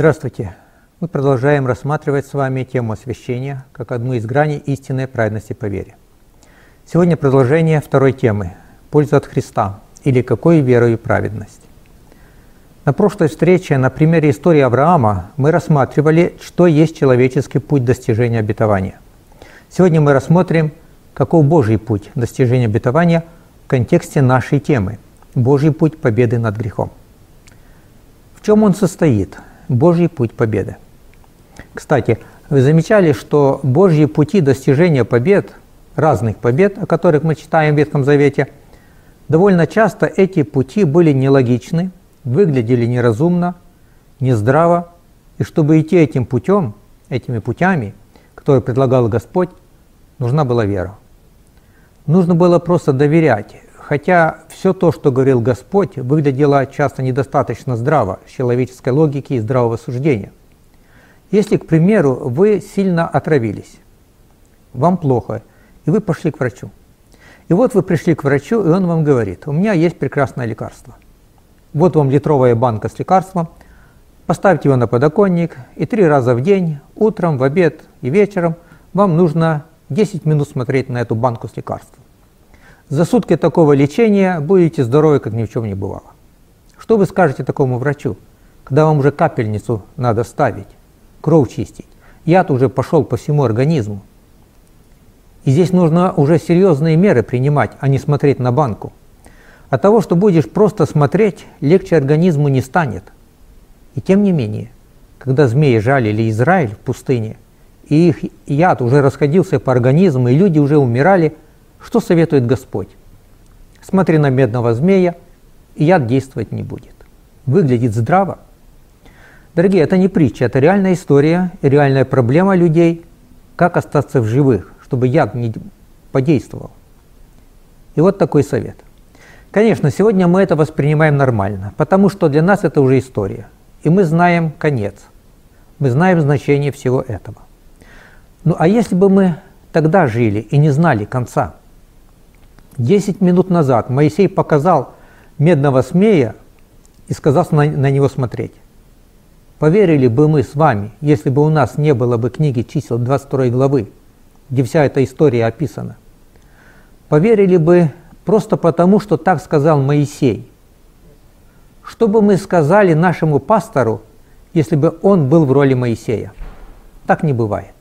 Здравствуйте! Мы продолжаем рассматривать с вами тему освящения как одну из граней истинной праведности по вере. Сегодня продолжение второй темы – польза от Христа или какой верою праведность. На прошлой встрече на примере истории Авраама мы рассматривали, что есть человеческий путь достижения обетования. Сегодня мы рассмотрим, каков Божий путь достижения обетования в контексте нашей темы – Божий путь победы над грехом. В чем он состоит? Божий путь победы. Кстати, вы замечали, что Божьи пути достижения побед, разных побед, о которых мы читаем в Ветхом Завете, довольно часто эти пути были нелогичны, выглядели неразумно, нездраво, и чтобы идти этим путем, этими путями, которые предлагал Господь, нужна была вера. Нужно было просто доверять, хотя все то, что говорил Господь, выглядело часто недостаточно здраво с человеческой логики и здравого суждения. Если, к примеру, вы сильно отравились, вам плохо, и вы пошли к врачу. И вот вы пришли к врачу, и он вам говорит, у меня есть прекрасное лекарство. Вот вам литровая банка с лекарством, поставьте его на подоконник, и три раза в день, утром, в обед и вечером, вам нужно 10 минут смотреть на эту банку с лекарством. За сутки такого лечения будете здоровы, как ни в чем не бывало. Что вы скажете такому врачу, когда вам уже капельницу надо ставить, кровь чистить? Яд уже пошел по всему организму. И здесь нужно уже серьезные меры принимать, а не смотреть на банку. От того, что будешь просто смотреть, легче организму не станет. И тем не менее, когда змеи жалили Израиль в пустыне, и их яд уже расходился по организму, и люди уже умирали – что советует Господь? Смотри на медного змея, и яд действовать не будет. Выглядит здраво. Дорогие, это не притча, это реальная история реальная проблема людей, как остаться в живых, чтобы яд не подействовал. И вот такой совет. Конечно, сегодня мы это воспринимаем нормально, потому что для нас это уже история. И мы знаем конец. Мы знаем значение всего этого. Ну а если бы мы тогда жили и не знали конца – Десять минут назад Моисей показал медного змея и сказал на, на него смотреть. Поверили бы мы с вами, если бы у нас не было бы книги чисел 22 главы, где вся эта история описана. Поверили бы просто потому, что так сказал Моисей. Что бы мы сказали нашему пастору, если бы он был в роли Моисея? Так не бывает.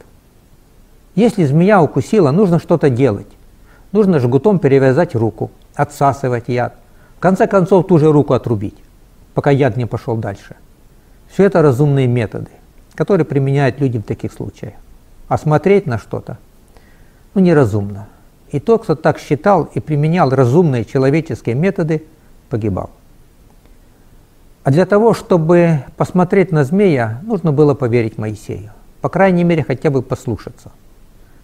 Если змея укусила, нужно что-то делать. Нужно жгутом перевязать руку, отсасывать яд. В конце концов, ту же руку отрубить, пока яд не пошел дальше. Все это разумные методы, которые применяют люди в таких случаях. А смотреть на что-то, ну, неразумно. И тот, кто так считал и применял разумные человеческие методы, погибал. А для того, чтобы посмотреть на змея, нужно было поверить Моисею. По крайней мере, хотя бы послушаться.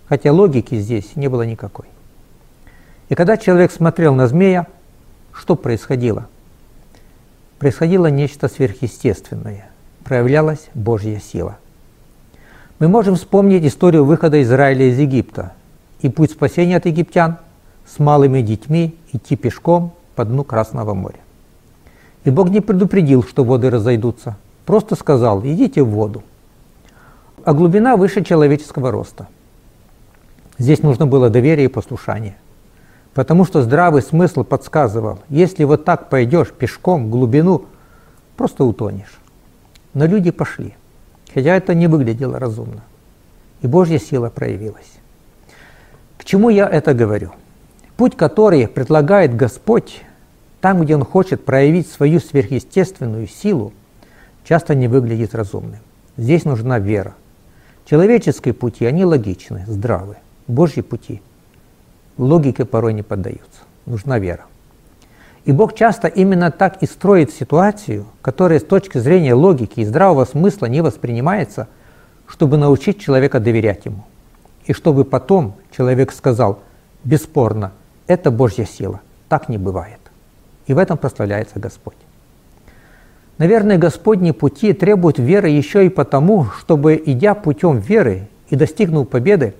Хотя логики здесь не было никакой. И когда человек смотрел на змея, что происходило? Происходило нечто сверхъестественное, проявлялась Божья сила. Мы можем вспомнить историю выхода Израиля из Египта и путь спасения от египтян с малыми детьми идти пешком по дну Красного моря. И Бог не предупредил, что воды разойдутся, просто сказал, идите в воду. А глубина выше человеческого роста. Здесь нужно было доверие и послушание. Потому что здравый смысл подсказывал, если вот так пойдешь пешком в глубину, просто утонешь. Но люди пошли, хотя это не выглядело разумно. И Божья сила проявилась. К чему я это говорю? Путь, который предлагает Господь, там, где Он хочет проявить свою сверхъестественную силу, часто не выглядит разумным. Здесь нужна вера. Человеческие пути, они логичны, здравы. Божьи пути – логике порой не поддаются. Нужна вера. И Бог часто именно так и строит ситуацию, которая с точки зрения логики и здравого смысла не воспринимается, чтобы научить человека доверять Ему. И чтобы потом человек сказал, бесспорно, это Божья сила, так не бывает. И в этом прославляется Господь. Наверное, Господни пути требуют веры еще и потому, чтобы, идя путем веры и достигнув победы,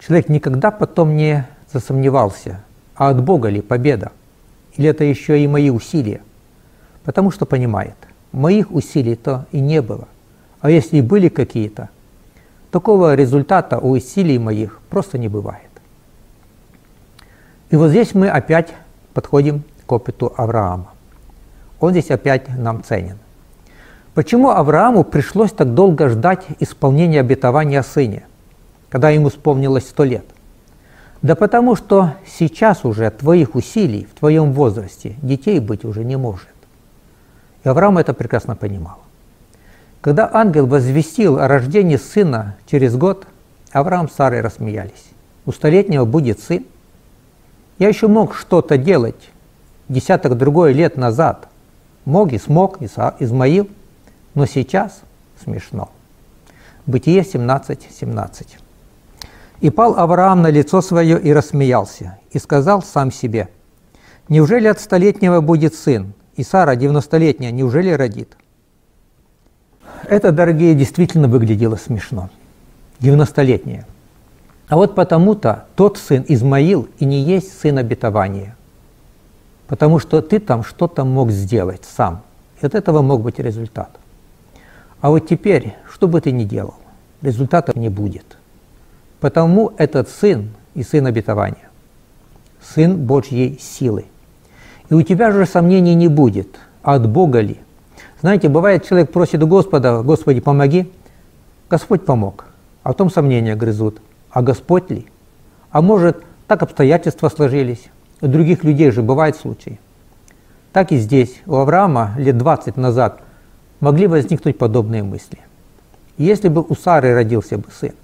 человек никогда потом не засомневался, а от Бога ли победа? Или это еще и мои усилия? Потому что понимает, моих усилий-то и не было, А если и были какие-то, такого результата у усилий моих просто не бывает. И вот здесь мы опять подходим к опыту Авраама. Он здесь опять нам ценен. Почему Аврааму пришлось так долго ждать исполнения обетования о сыне, когда ему исполнилось сто лет? Да потому что сейчас уже твоих усилий в твоем возрасте детей быть уже не может. И Авраам это прекрасно понимал. Когда ангел возвестил о рождении сына через год, Авраам с Сарой рассмеялись. У столетнего будет сын. Я еще мог что-то делать десяток другой лет назад. Мог и смог, Измаил, но сейчас смешно. Бытие 17, 17. И пал Авраам на лицо свое и рассмеялся, и сказал сам себе, «Неужели от столетнего будет сын, и Сара, девяностолетняя, неужели родит?» Это, дорогие, действительно выглядело смешно. Девяностолетняя. А вот потому-то тот сын Измаил и не есть сын обетования. Потому что ты там что-то мог сделать сам. И от этого мог быть результат. А вот теперь, что бы ты ни делал, результата не будет – Потому этот сын и сын обетования, сын Божьей силы. И у тебя же сомнений не будет, от Бога ли. Знаете, бывает, человек просит у Господа, Господи, помоги, Господь помог, а потом сомнения грызут, а Господь ли? А может, так обстоятельства сложились, у других людей же бывают случаи. Так и здесь, у Авраама лет 20 назад могли возникнуть подобные мысли. Если бы у Сары родился бы сын,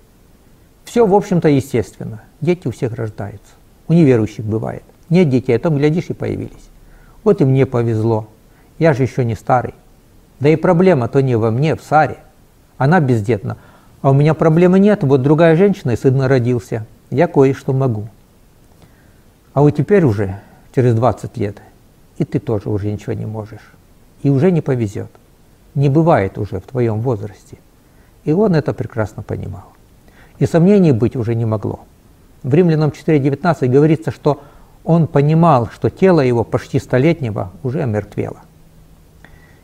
все, в общем-то, естественно. Дети у всех рождаются. У неверующих бывает. Нет детей, а там, глядишь, и появились. Вот и мне повезло. Я же еще не старый. Да и проблема-то не во мне, в Саре. Она бездетна. А у меня проблемы нет. Вот другая женщина, и сын родился. Я кое-что могу. А вот теперь уже, через 20 лет, и ты тоже уже ничего не можешь. И уже не повезет. Не бывает уже в твоем возрасте. И он это прекрасно понимал. И сомнений быть уже не могло. В Римлянам 4.19 говорится, что он понимал, что тело его почти столетнего уже омертвело.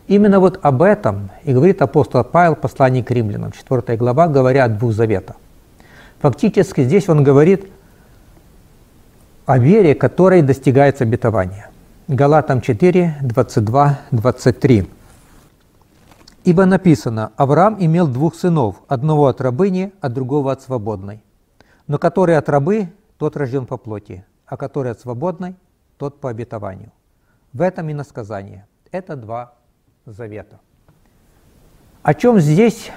Именно вот об этом и говорит апостол Павел в послании к римлянам, 4 глава, говоря о двух заветах. Фактически здесь он говорит о вере, которой достигается обетование. Галатам 4, 22, 23. Ибо написано, Авраам имел двух сынов, одного от рабыни, а другого от свободной. Но который от рабы, тот рожден по плоти, а который от свободной, тот по обетованию. В этом и насказание. Это два завета. О чем здесь,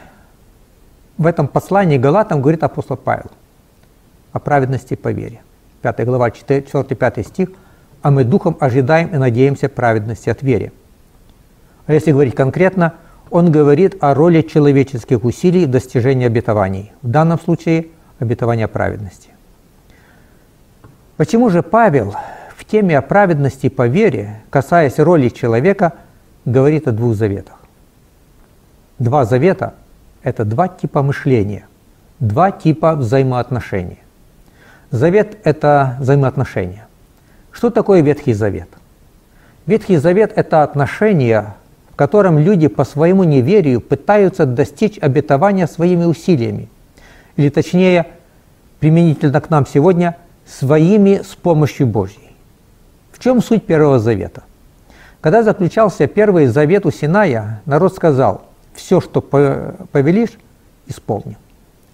в этом послании Галатам, говорит апостол Павел? О праведности по вере. 5 глава, 4-5 стих. «А мы духом ожидаем и надеемся праведности от веры». А если говорить конкретно – он говорит о роли человеческих усилий в достижении обетований, в данном случае обетования праведности. Почему же Павел в теме о праведности по вере, касаясь роли человека, говорит о двух заветах? Два завета – это два типа мышления, два типа взаимоотношений. Завет – это взаимоотношения. Что такое Ветхий Завет? Ветхий Завет – это отношения котором люди по своему неверию пытаются достичь обетования своими усилиями, или точнее, применительно к нам сегодня, своими с помощью Божьей. В чем суть Первого Завета? Когда заключался Первый Завет у Синая, народ сказал, все, что повелишь, исполним.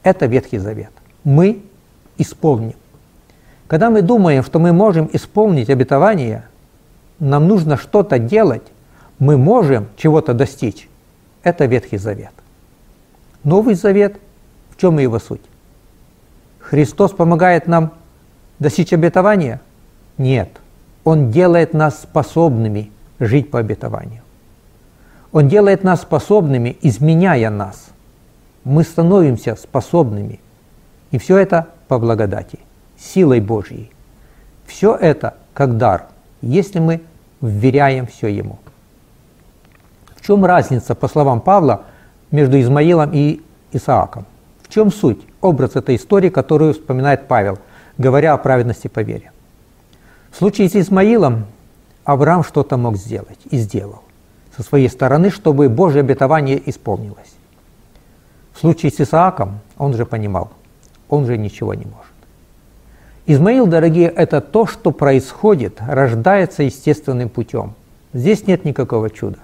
Это Ветхий Завет. Мы исполним. Когда мы думаем, что мы можем исполнить обетование, нам нужно что-то делать, мы можем чего-то достичь, это Ветхий Завет. Новый Завет, в чем его суть? Христос помогает нам достичь обетования? Нет. Он делает нас способными жить по обетованию. Он делает нас способными, изменяя нас. Мы становимся способными. И все это по благодати, силой Божьей. Все это как дар, если мы вверяем все Ему чем разница, по словам Павла, между Измаилом и Исааком? В чем суть, образ этой истории, которую вспоминает Павел, говоря о праведности по вере? В случае с Измаилом Авраам что-то мог сделать и сделал со своей стороны, чтобы Божье обетование исполнилось. случае с Исааком он же понимал, он же ничего не может. Измаил, дорогие, это то, что происходит, рождается естественным путем. Здесь нет никакого чуда.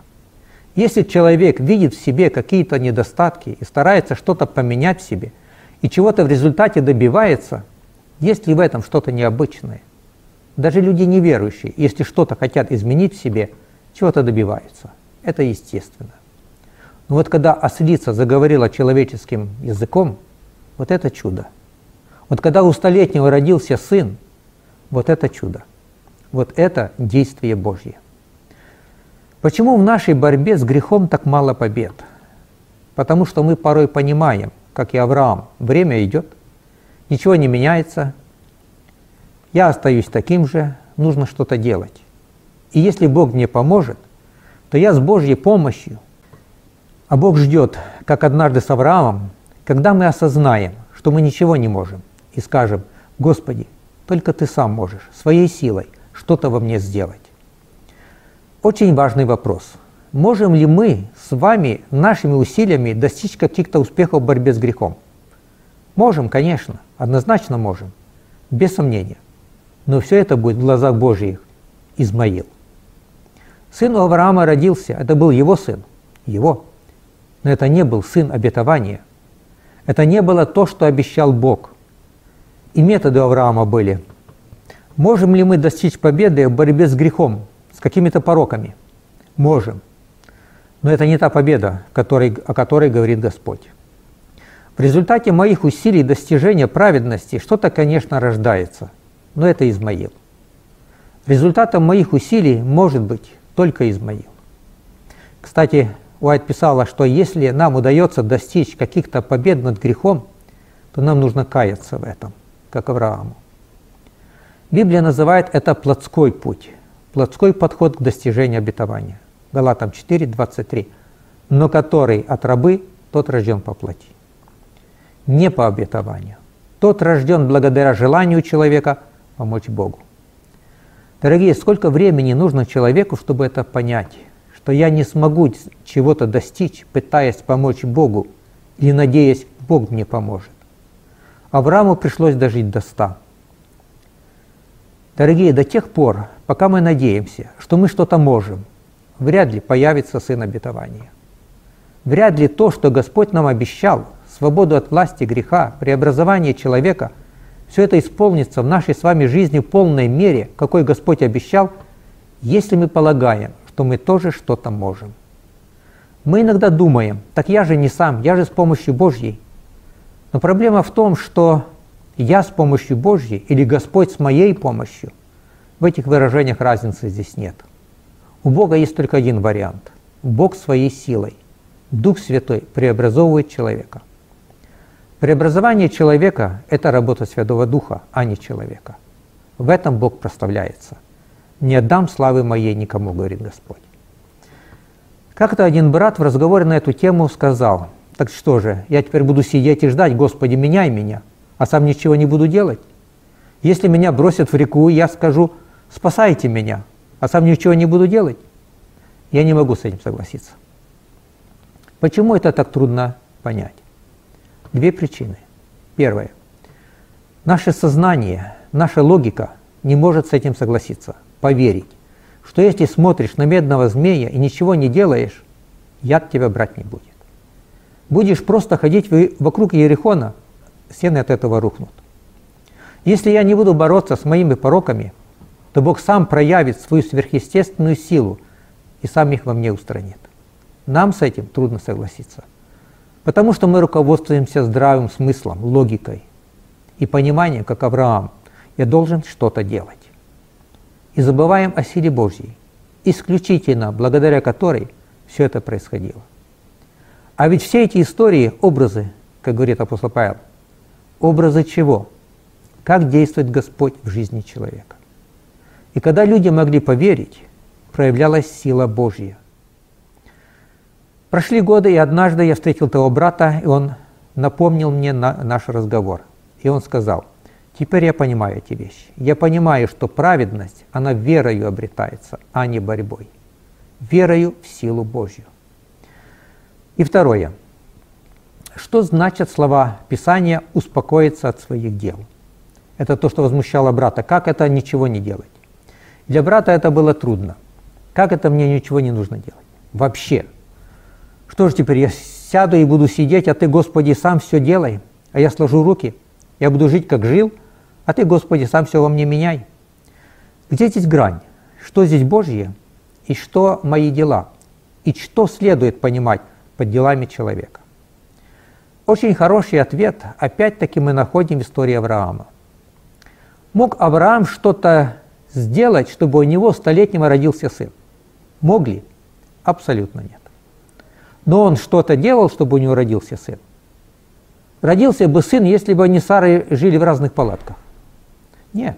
Если человек видит в себе какие-то недостатки и старается что-то поменять в себе, и чего-то в результате добивается, есть ли в этом что-то необычное? Даже люди неверующие, если что-то хотят изменить в себе, чего-то добиваются. Это естественно. Но вот когда ослица заговорила человеческим языком, вот это чудо. Вот когда у столетнего родился сын, вот это чудо. Вот это действие Божье. Почему в нашей борьбе с грехом так мало побед? Потому что мы порой понимаем, как и Авраам, время идет, ничего не меняется, я остаюсь таким же, нужно что-то делать. И если Бог мне поможет, то я с Божьей помощью, а Бог ждет, как однажды с Авраамом, когда мы осознаем, что мы ничего не можем, и скажем, Господи, только Ты сам можешь, своей силой, что-то во мне сделать. Очень важный вопрос. Можем ли мы с вами нашими усилиями достичь каких-то успехов в борьбе с грехом? Можем, конечно, однозначно можем, без сомнения. Но все это будет в глазах Божьих Измаил. Сын Авраама родился, это был его сын, его. Но это не был сын обетования. Это не было то, что обещал Бог. И методы Авраама были. Можем ли мы достичь победы в борьбе с грехом, какими-то пороками. Можем. Но это не та победа, которой, о которой говорит Господь. В результате моих усилий достижения праведности что-то, конечно, рождается, но это Измаил. Результатом моих усилий может быть только Измаил. Кстати, Уайт писала, что если нам удается достичь каких-то побед над грехом, то нам нужно каяться в этом, как Аврааму. Библия называет это плотской путь плотской подход к достижению обетования. Галатам 4, 23. Но который от рабы, тот рожден по плоти. Не по обетованию. Тот рожден благодаря желанию человека помочь Богу. Дорогие, сколько времени нужно человеку, чтобы это понять, что я не смогу чего-то достичь, пытаясь помочь Богу или надеясь, Бог мне поможет. Аврааму пришлось дожить до ста. Дорогие, до тех пор, пока мы надеемся, что мы что-то можем, вряд ли появится Сын обетования. Вряд ли то, что Господь нам обещал, свободу от власти греха, преобразование человека, все это исполнится в нашей с вами жизни в полной мере, какой Господь обещал, если мы полагаем, что мы тоже что-то можем. Мы иногда думаем, так я же не сам, я же с помощью Божьей. Но проблема в том, что я с помощью Божьей или Господь с моей помощью, в этих выражениях разницы здесь нет. У Бога есть только один вариант. Бог своей силой, Дух Святой преобразовывает человека. Преобразование человека – это работа Святого Духа, а не человека. В этом Бог проставляется. «Не отдам славы моей никому», – говорит Господь. Как-то один брат в разговоре на эту тему сказал, «Так что же, я теперь буду сидеть и ждать, Господи, меняй меня» а сам ничего не буду делать? Если меня бросят в реку, я скажу, спасайте меня, а сам ничего не буду делать? Я не могу с этим согласиться. Почему это так трудно понять? Две причины. Первое. Наше сознание, наша логика не может с этим согласиться, поверить, что если смотришь на медного змея и ничего не делаешь, яд тебя брать не будет. Будешь просто ходить вокруг Ерехона, стены от этого рухнут. Если я не буду бороться с моими пороками, то Бог сам проявит свою сверхъестественную силу и сам их во мне устранит. Нам с этим трудно согласиться, потому что мы руководствуемся здравым смыслом, логикой и пониманием, как Авраам, я должен что-то делать. И забываем о силе Божьей, исключительно благодаря которой все это происходило. А ведь все эти истории, образы, как говорит апостол Павел, образы чего? Как действует Господь в жизни человека. И когда люди могли поверить, проявлялась сила Божья. Прошли годы, и однажды я встретил того брата, и он напомнил мне на наш разговор. И он сказал, теперь я понимаю эти вещи. Я понимаю, что праведность, она верою обретается, а не борьбой. Верою в силу Божью. И второе. Что значат слова Писания «успокоиться от своих дел»? Это то, что возмущало брата. Как это ничего не делать? Для брата это было трудно. Как это мне ничего не нужно делать? Вообще. Что же теперь, я сяду и буду сидеть, а ты, Господи, сам все делай, а я сложу руки, я буду жить, как жил, а ты, Господи, сам все во мне меняй. Где здесь грань? Что здесь Божье и что мои дела? И что следует понимать под делами человека? Очень хороший ответ, опять-таки, мы находим в истории Авраама. Мог Авраам что-то сделать, чтобы у него столетнего родился сын? Мог ли? Абсолютно нет. Но он что-то делал, чтобы у него родился сын. Родился бы сын, если бы они с Сарой жили в разных палатках. Нет.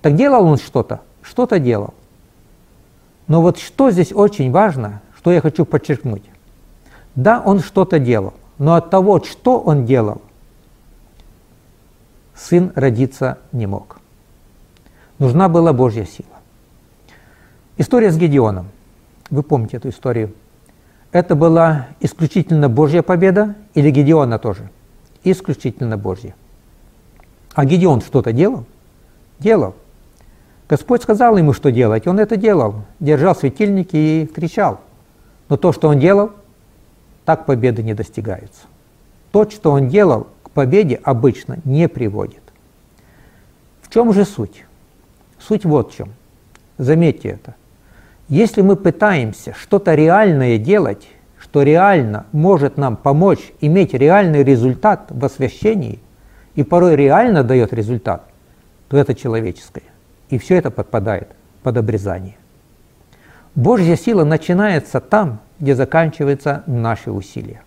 Так делал он что-то? Что-то делал. Но вот что здесь очень важно, что я хочу подчеркнуть. Да, он что-то делал, но от того, что он делал, сын родиться не мог. Нужна была Божья сила. История с Гедеоном. Вы помните эту историю. Это была исключительно Божья победа или Гедеона тоже? Исключительно Божья. А Гедеон что-то делал? Делал. Господь сказал ему, что делать, он это делал. Держал светильники и кричал. Но то, что он делал, так победы не достигаются. То, что он делал, к победе обычно не приводит. В чем же суть? Суть вот в чем. Заметьте это. Если мы пытаемся что-то реальное делать, что реально может нам помочь иметь реальный результат в освящении, и порой реально дает результат, то это человеческое. И все это подпадает под обрезание. Божья сила начинается там, где заканчиваются наши усилия.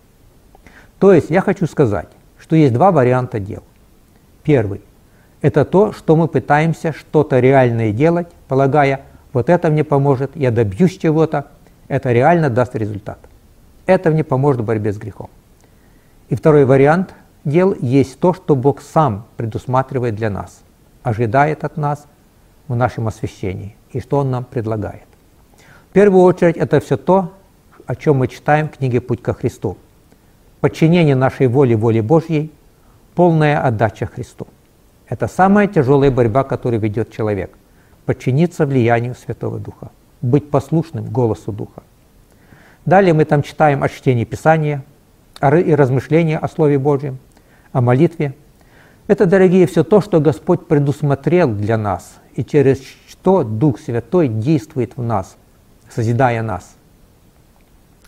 То есть я хочу сказать, что есть два варианта дел. Первый – это то, что мы пытаемся что-то реальное делать, полагая, вот это мне поможет, я добьюсь чего-то, это реально даст результат. Это мне поможет в борьбе с грехом. И второй вариант дел есть то, что Бог сам предусматривает для нас, ожидает от нас в нашем освящении и что Он нам предлагает. В первую очередь это все то, о чем мы читаем в книге «Путь ко Христу». Подчинение нашей воли воле Божьей, полная отдача Христу. Это самая тяжелая борьба, которую ведет человек – подчиниться влиянию Святого Духа, быть послушным голосу Духа. Далее мы там читаем о чтении Писания и размышления о Слове Божьем, о молитве. Это, дорогие, все то, что Господь предусмотрел для нас и через что Дух Святой действует в нас, созидая нас.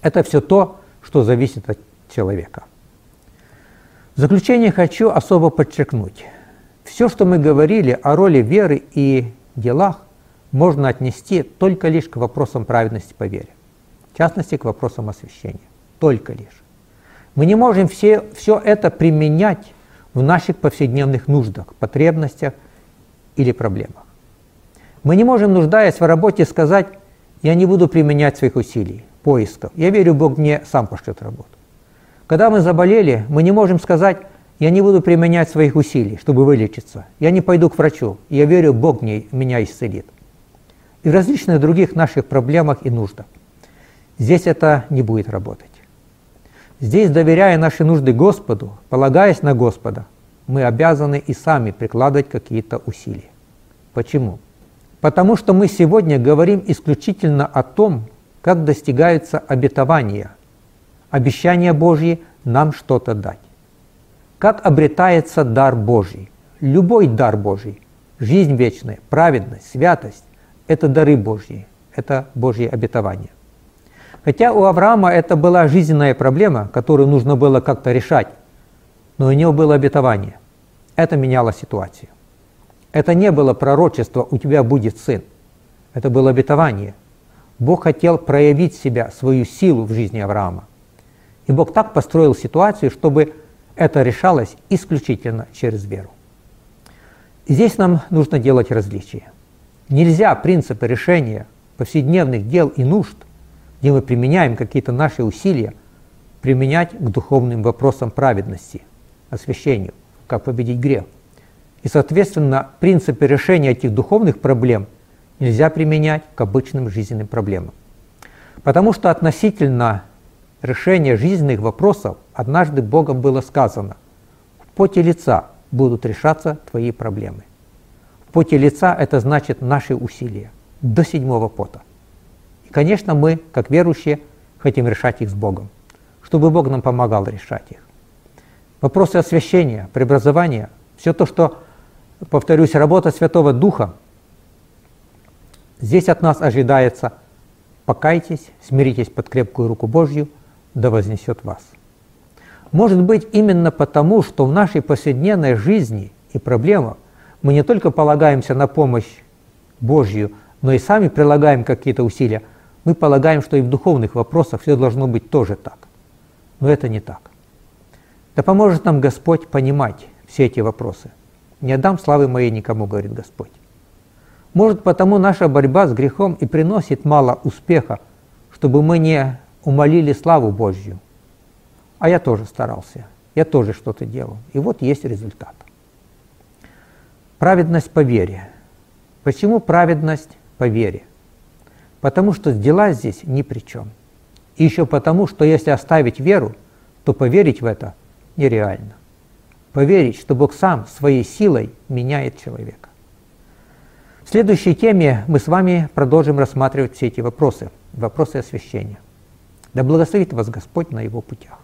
Это все то, что зависит от человека. В заключение хочу особо подчеркнуть. Все, что мы говорили о роли веры и делах можно отнести только лишь к вопросам праведности по вере, в частности, к вопросам освящения. Только лишь. Мы не можем все, все это применять в наших повседневных нуждах, потребностях или проблемах. Мы не можем, нуждаясь в работе, сказать, я не буду применять своих усилий, поисков. Я верю, Бог мне сам пошлет работу. Когда мы заболели, мы не можем сказать, я не буду применять своих усилий, чтобы вылечиться. Я не пойду к врачу. Я верю, Бог мне, меня исцелит. И в различных других наших проблемах и нуждах. Здесь это не будет работать. Здесь, доверяя наши нужды Господу, полагаясь на Господа, мы обязаны и сами прикладывать какие-то усилия. Почему? Потому что мы сегодня говорим исключительно о том, как достигаются обетования, обещания Божьи нам что-то дать. Как обретается дар Божий? Любой дар Божий, жизнь вечная, праведность, святость – это дары Божьи, это Божьи обетования. Хотя у Авраама это была жизненная проблема, которую нужно было как-то решать, но у него было обетование. Это меняло ситуацию. Это не было пророчество «у тебя будет сын». Это было обетование. Бог хотел проявить себя, свою силу в жизни Авраама. И Бог так построил ситуацию, чтобы это решалось исключительно через веру. Здесь нам нужно делать различия. Нельзя принципы решения повседневных дел и нужд, где мы применяем какие-то наши усилия, применять к духовным вопросам праведности, освящению, как победить грех. И, соответственно, принципы решения этих духовных проблем нельзя применять к обычным жизненным проблемам. Потому что относительно решения жизненных вопросов однажды Богом было сказано «В поте лица будут решаться твои проблемы». В поте лица это значит наши усилия до седьмого пота. И, конечно, мы, как верующие, хотим решать их с Богом, чтобы Бог нам помогал решать их. Вопросы освящения, преобразования, все то, что, повторюсь, работа Святого Духа, здесь от нас ожидается «покайтесь, смиритесь под крепкую руку Божью, да вознесет вас». Может быть, именно потому, что в нашей повседневной жизни и проблемах мы не только полагаемся на помощь Божью, но и сами прилагаем какие-то усилия, мы полагаем, что и в духовных вопросах все должно быть тоже так. Но это не так. Да поможет нам Господь понимать все эти вопросы. «Не отдам славы моей никому», говорит Господь. Может, потому наша борьба с грехом и приносит мало успеха, чтобы мы не умолили славу Божью. А я тоже старался, я тоже что-то делал. И вот есть результат. Праведность по вере. Почему праведность по вере? Потому что дела здесь ни при чем. И еще потому, что если оставить веру, то поверить в это нереально. Поверить, что Бог сам своей силой меняет человека. В следующей теме мы с вами продолжим рассматривать все эти вопросы, вопросы освящения. Да благословит вас Господь на его путях.